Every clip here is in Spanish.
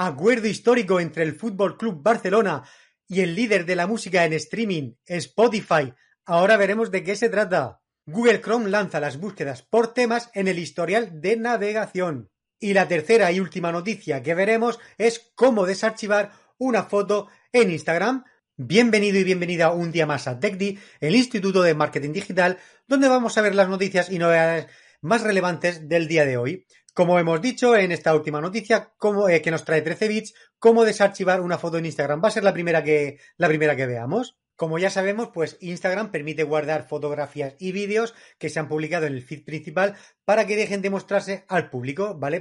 Acuerdo histórico entre el Fútbol Club Barcelona y el líder de la música en streaming, Spotify. Ahora veremos de qué se trata. Google Chrome lanza las búsquedas por temas en el historial de navegación. Y la tercera y última noticia que veremos es cómo desarchivar una foto en Instagram. Bienvenido y bienvenida un día más a TechD, el Instituto de Marketing Digital, donde vamos a ver las noticias y novedades más relevantes del día de hoy. Como hemos dicho en esta última noticia, eh, que nos trae 13 bits, cómo desarchivar una foto en Instagram. Va a ser la primera que, la primera que veamos. Como ya sabemos, pues Instagram permite guardar fotografías y vídeos que se han publicado en el feed principal para que dejen de mostrarse al público, ¿vale?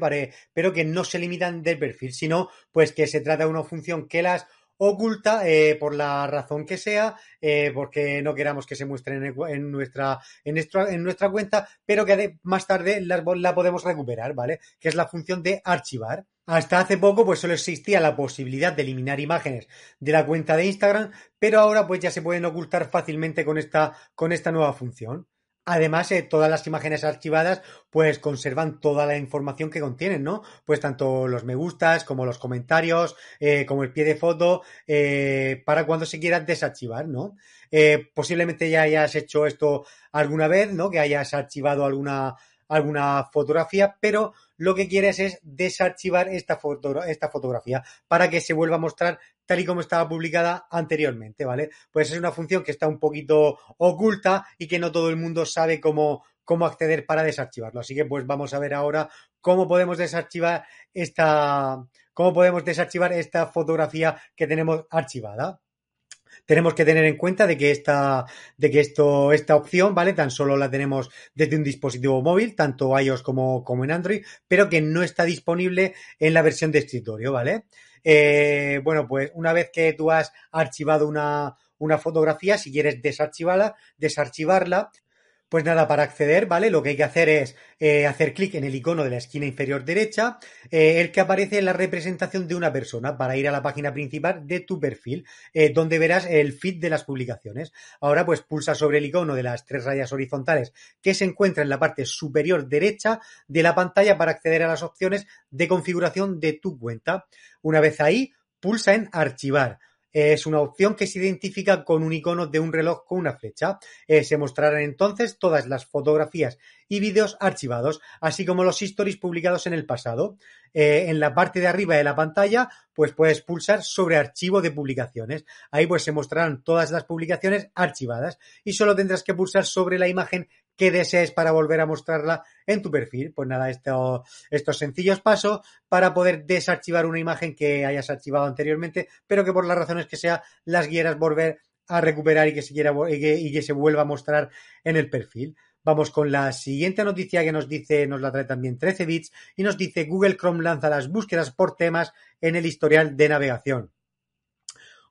pero que no se limitan del perfil, sino pues que se trata de una función que las oculta eh, por la razón que sea, eh, porque no queramos que se muestren en, nuestra, en, nuestra, en nuestra cuenta, pero que más tarde la, la podemos recuperar, ¿vale? Que es la función de archivar. Hasta hace poco pues solo existía la posibilidad de eliminar imágenes de la cuenta de Instagram, pero ahora pues ya se pueden ocultar fácilmente con esta, con esta nueva función. Además, eh, todas las imágenes archivadas pues conservan toda la información que contienen, ¿no? Pues tanto los me gustas como los comentarios, eh, como el pie de foto, eh, para cuando se quiera desarchivar, ¿no? posiblemente ya hayas hecho esto alguna vez, ¿no? Que hayas archivado alguna, alguna fotografía, pero lo que quieres es desarchivar esta, foto, esta fotografía para que se vuelva a mostrar tal y como estaba publicada anteriormente, ¿vale? Pues es una función que está un poquito oculta y que no todo el mundo sabe cómo, cómo acceder para desarchivarlo. Así que pues vamos a ver ahora cómo podemos desarchivar esta, cómo podemos desarchivar esta fotografía que tenemos archivada tenemos que tener en cuenta de que esta, de que esto, esta opción, ¿vale? Tan solo la tenemos desde un dispositivo móvil, tanto iOS como, como en Android, pero que no está disponible en la versión de escritorio, ¿vale? Eh, bueno, pues una vez que tú has archivado una, una fotografía, si quieres desarchivarla, desarchivarla, pues nada, para acceder, ¿vale? Lo que hay que hacer es eh, hacer clic en el icono de la esquina inferior derecha, eh, el que aparece en la representación de una persona, para ir a la página principal de tu perfil, eh, donde verás el feed de las publicaciones. Ahora, pues pulsa sobre el icono de las tres rayas horizontales que se encuentra en la parte superior derecha de la pantalla para acceder a las opciones de configuración de tu cuenta. Una vez ahí, pulsa en archivar es una opción que se identifica con un icono de un reloj con una flecha. Eh, se mostrarán entonces todas las fotografías y vídeos archivados, así como los stories publicados en el pasado. Eh, en la parte de arriba de la pantalla, pues puedes pulsar sobre archivo de publicaciones. Ahí pues se mostrarán todas las publicaciones archivadas y solo tendrás que pulsar sobre la imagen que desees para volver a mostrarla en tu perfil. Pues nada, esto, estos sencillos pasos para poder desarchivar una imagen que hayas archivado anteriormente, pero que por las razones que sea las quieras volver a recuperar y que se quiera y que se vuelva a mostrar en el perfil. Vamos con la siguiente noticia que nos dice, nos la trae también 13 bits y nos dice Google Chrome lanza las búsquedas por temas en el historial de navegación.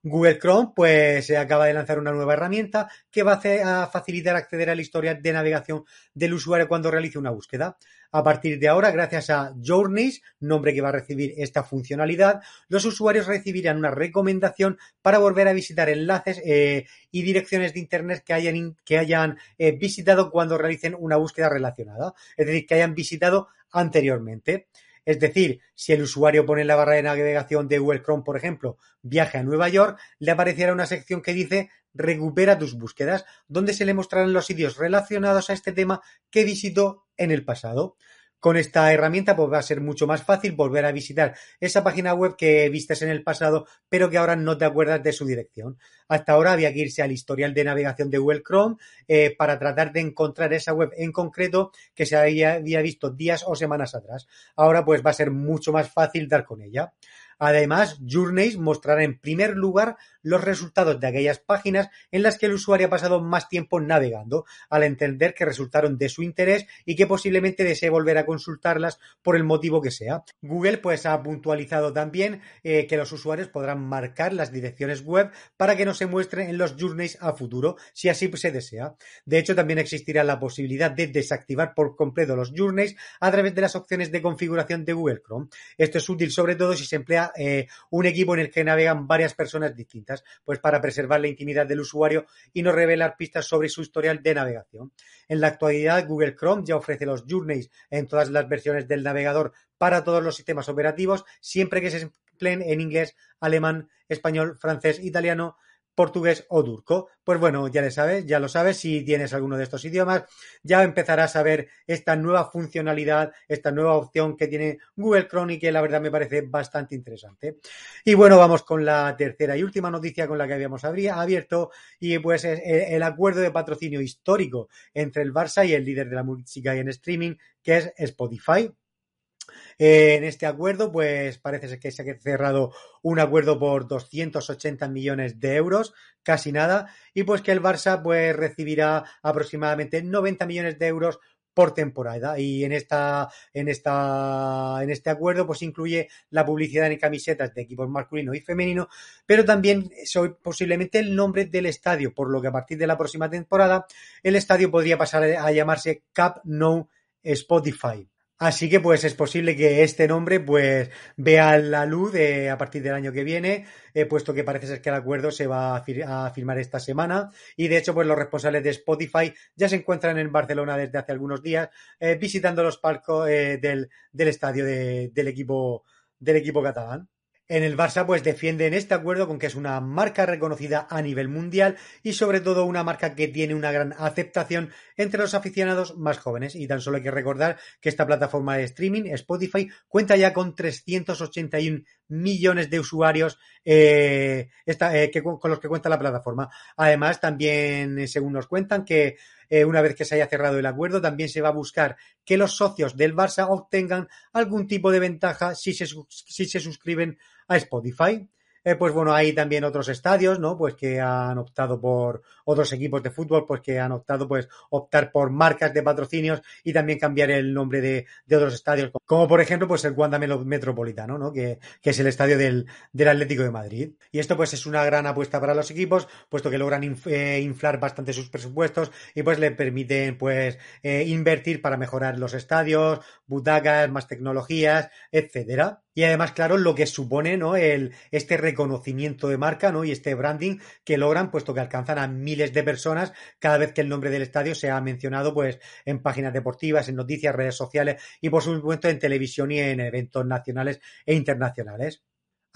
Google Chrome pues acaba de lanzar una nueva herramienta que va a facilitar acceder al historial de navegación del usuario cuando realice una búsqueda. A partir de ahora, gracias a Journeys, nombre que va a recibir esta funcionalidad, los usuarios recibirán una recomendación para volver a visitar enlaces eh, y direcciones de Internet que hayan, que hayan eh, visitado cuando realicen una búsqueda relacionada, es decir, que hayan visitado anteriormente. Es decir, si el usuario pone en la barra de navegación de Google Chrome, por ejemplo, viaje a Nueva York, le aparecerá una sección que dice recupera tus búsquedas, donde se le mostrarán los sitios relacionados a este tema que visitó en el pasado. Con esta herramienta pues, va a ser mucho más fácil volver a visitar esa página web que vistes en el pasado, pero que ahora no te acuerdas de su dirección. Hasta ahora había que irse al historial de navegación de Google Chrome eh, para tratar de encontrar esa web en concreto que se había, había visto días o semanas atrás. Ahora pues va a ser mucho más fácil dar con ella. Además, Journeys mostrará en primer lugar los resultados de aquellas páginas en las que el usuario ha pasado más tiempo navegando, al entender que resultaron de su interés y que posiblemente desee volver a consultarlas por el motivo que sea. Google pues ha puntualizado también eh, que los usuarios podrán marcar las direcciones web para que no se muestren en los journeys a futuro, si así se desea. De hecho, también existirá la posibilidad de desactivar por completo los journeys a través de las opciones de configuración de Google Chrome. Esto es útil sobre todo si se emplea eh, un equipo en el que navegan varias personas distintas pues para preservar la intimidad del usuario y no revelar pistas sobre su historial de navegación. En la actualidad, Google Chrome ya ofrece los Journeys en todas las versiones del navegador para todos los sistemas operativos, siempre que se empleen en inglés, alemán, español, francés, italiano, portugués o turco. Pues bueno, ya le sabes, ya lo sabes, si tienes alguno de estos idiomas, ya empezarás a ver esta nueva funcionalidad, esta nueva opción que tiene Google Chrome y que la verdad me parece bastante interesante. Y bueno, vamos con la tercera y última noticia con la que habíamos abierto y pues es el acuerdo de patrocinio histórico entre el Barça y el líder de la música y en streaming, que es Spotify en este acuerdo, pues parece que se ha cerrado un acuerdo por 280 millones de euros, casi nada, y pues que el Barça pues recibirá aproximadamente 90 millones de euros por temporada. Y en esta en esta en este acuerdo pues incluye la publicidad en camisetas de equipos masculino y femenino pero también posiblemente el nombre del estadio por lo que a partir de la próxima temporada el estadio podría pasar a llamarse Cap No Spotify Así que pues es posible que este nombre pues vea la luz eh, a partir del año que viene, eh, puesto que parece ser que el acuerdo se va a, firmar esta semana y de hecho pues los responsables de Spotify ya se encuentran en Barcelona desde hace algunos días eh, visitando los palcos del, del, estadio del equipo del equipo catalán. En el Barça pues defienden este acuerdo con que es una marca reconocida a nivel mundial y sobre todo una marca que tiene una gran aceptación entre los aficionados más jóvenes. Y tan solo hay que recordar que esta plataforma de streaming, Spotify, cuenta ya con 381 millones de usuarios eh, eh, con los que cuenta la plataforma. Además, también, eh, según nos cuentan, que una vez que se haya cerrado el acuerdo, también se va a buscar que los socios del Barça obtengan algún tipo de ventaja si se, si se suscriben a Spotify. Eh, pues bueno, hay también otros estadios, ¿no? Pues que han optado por otros equipos de fútbol, pues que han optado, pues, optar por marcas de patrocinios y también cambiar el nombre de, otros estadios, como por ejemplo, pues el Wanda Metropolitano, ¿no? Que, es el estadio del, Atlético de Madrid. Y esto, pues, es una gran apuesta para los equipos, puesto que logran eh, inflar bastante sus presupuestos y pues le permiten, pues, eh, invertir para mejorar los estadios, butacas, más tecnologías, etcétera. Y además, claro, lo que supone, ¿no? El, este reconocimiento de marca, ¿no? Y este branding que logran, puesto que alcanzan a miles de personas cada vez que el nombre del estadio se ha mencionado, pues, en páginas deportivas, en noticias, redes sociales y, por supuesto, en televisión y en eventos nacionales e internacionales.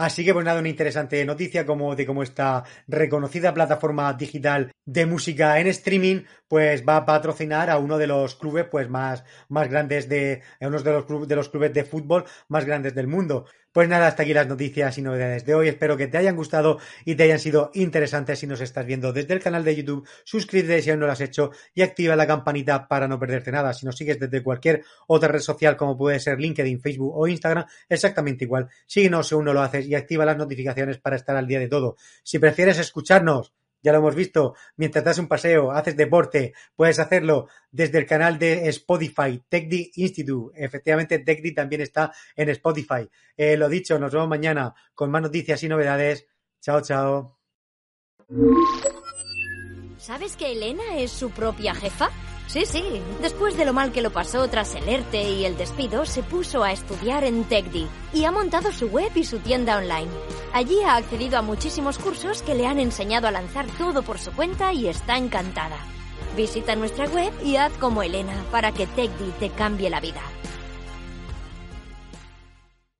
Así que pues nada, una interesante noticia como de cómo esta reconocida plataforma digital de música en streaming pues va a patrocinar a uno de los clubes pues más, más grandes de uno de los, de los clubes de fútbol más grandes del mundo. Pues nada, hasta aquí las noticias y novedades de hoy. Espero que te hayan gustado y te hayan sido interesantes si nos estás viendo desde el canal de YouTube. Suscríbete si aún no lo has hecho y activa la campanita para no perderte nada. Si nos sigues desde cualquier otra red social como puede ser LinkedIn, Facebook o Instagram, exactamente igual. Síguenos si aún no lo haces y activa las notificaciones para estar al día de todo. Si prefieres escucharnos ya lo hemos visto, mientras das un paseo, haces deporte, puedes hacerlo desde el canal de Spotify, TechD Institute. Efectivamente, TechD también está en Spotify. Eh, lo dicho, nos vemos mañana con más noticias y novedades. Chao, chao. ¿Sabes que Elena es su propia jefa? Sí, sí. Después de lo mal que lo pasó tras el ERTE y el despido, se puso a estudiar en TechDi y ha montado su web y su tienda online. Allí ha accedido a muchísimos cursos que le han enseñado a lanzar todo por su cuenta y está encantada. Visita nuestra web y haz como Elena para que TechDi te cambie la vida.